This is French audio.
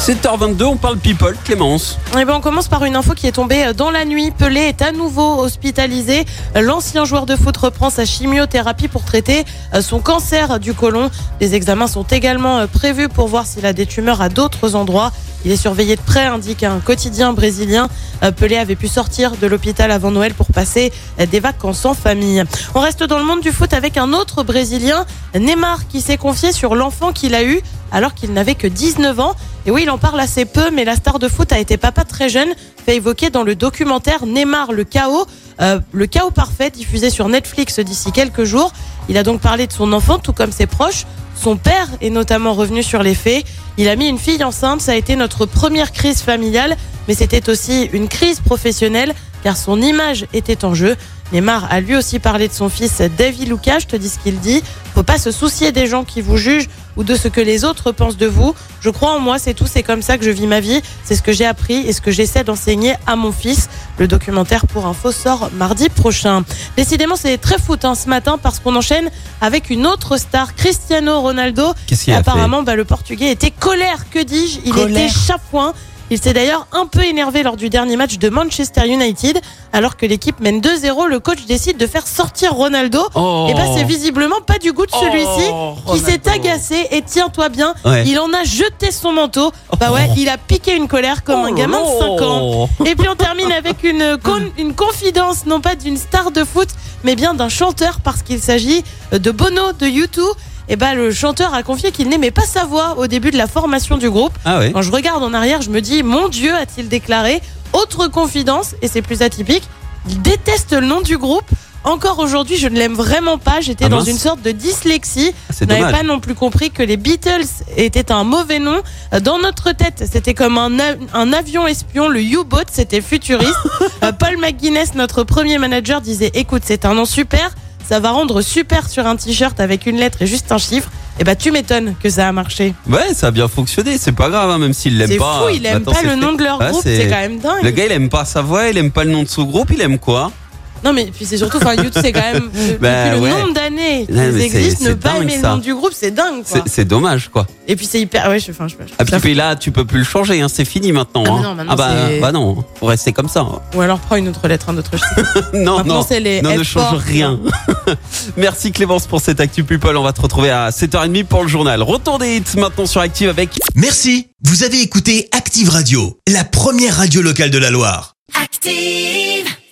7h22, on parle people, Clémence. Eh ben, on commence par une info qui est tombée dans la nuit. Pelé est à nouveau hospitalisé. L'ancien joueur de foot reprend sa chimiothérapie pour traiter euh, son cancer du côlon. Des examens sont également euh, prévus pour voir s'il a des tumeurs à d'autres endroits. Il est surveillé de près, indique un quotidien brésilien. Euh, Pelé avait pu sortir de l'hôpital avant Noël pour passer des vacances en famille. On reste dans le monde du foot avec un autre Brésilien, Neymar, qui s'est confié sur l'enfant qu'il a eu alors qu'il n'avait que 19 ans. Et oui, il en parle assez peu, mais la star de foot a été papa très jeune, fait évoquer dans le documentaire Neymar le chaos, euh, le chaos parfait, diffusé sur Netflix d'ici quelques jours. Il a donc parlé de son enfant, tout comme ses proches. Son père est notamment revenu sur les faits. Il a mis une fille enceinte, ça a été notre première crise familiale, mais c'était aussi une crise professionnelle, car son image était en jeu. Neymar a lui aussi parlé de son fils David Lucas, je te dis ce qu'il dit. Faut pas se soucier des gens qui vous jugent ou de ce que les autres pensent de vous. Je crois en moi, c'est tout, c'est comme ça que je vis ma vie. C'est ce que j'ai appris et ce que j'essaie d'enseigner à mon fils. Le documentaire pour info sort mardi prochain. Décidément, c'est très foot hein, ce matin parce qu'on enchaîne avec une autre star, Cristiano Ronaldo. Qu'est-ce qu'il a Apparemment, bah, le Portugais était colère, que dis-je? Il Colère. était chafouin. Il s'est d'ailleurs un peu énervé lors du dernier match de Manchester United. Alors que l'équipe mène 2-0, le coach décide de faire sortir Ronaldo. Oh. Et bah c'est visiblement pas du goût de celui-ci Oh, qui s'est agacé et tiens-toi bien, Ouais. il en a jeté son manteau. Bah ouais, il a piqué une colère comme un Oh gamin de là 5 ans. Et puis on termine avec une, con- une confidence, non pas d'une star de foot, mais bien d'un chanteur parce qu'il s'agit de Bono de U2. Et bah le chanteur a confié qu'il n'aimait pas sa voix au début de la formation du groupe. Ah ouais Quand je regarde en arrière, je me dis, mon Dieu, a-t-il déclaré Autre confidence, et c'est plus atypique, il déteste le nom du groupe. Encore aujourd'hui, je ne l'aime vraiment pas. J'étais Ah dans une sorte de dyslexie. C'est Je n'avais pas non plus compris que les Beatles étaient un mauvais nom. Dans notre tête, c'était comme un, un avion espion, le U-Boat, c'était futuriste. Euh, Paul McGuinness, notre premier manager, disait Écoute, c'est un nom super, ça va rendre super sur un t-shirt avec une lettre et juste un chiffre. Et bah, tu m'étonnes que ça a marché. Ouais, ça a bien fonctionné, c'est pas grave, hein, même s'il l'aime C'est pas. fou, il aime pas c'est le fait. nom de leur Ouais, groupe, c'est- c'est quand même dingue. Le gars, il aime pas sa voix, il aime pas le nom de son groupe, il aime quoi? Non mais puis c'est surtout, enfin YouTube c'est quand même de- Bah, depuis ouais. le nombre d'années qu'ils existent, ne pas aimer le nom du groupe, c'est dingue quoi. C'est dommage, quoi. Et puis c'est hyper, ouais, je, enfin, je, je- Ah, puis là, tu peux plus le changer, hein, c'est fini maintenant. Ah, hein. non, maintenant, ah bah, bah non, faut rester comme ça. hein. ou alors prends une autre lettre, un autre chiffre. non, Maintenant, non, c'est les non, ne change rien. Merci Clémence pour cette Actu People. On va te retrouver à 7h30 pour le journal. Retour des hits maintenant sur Active avec Merci, vous avez écouté Active Radio, la première radio locale de la Loire. Active.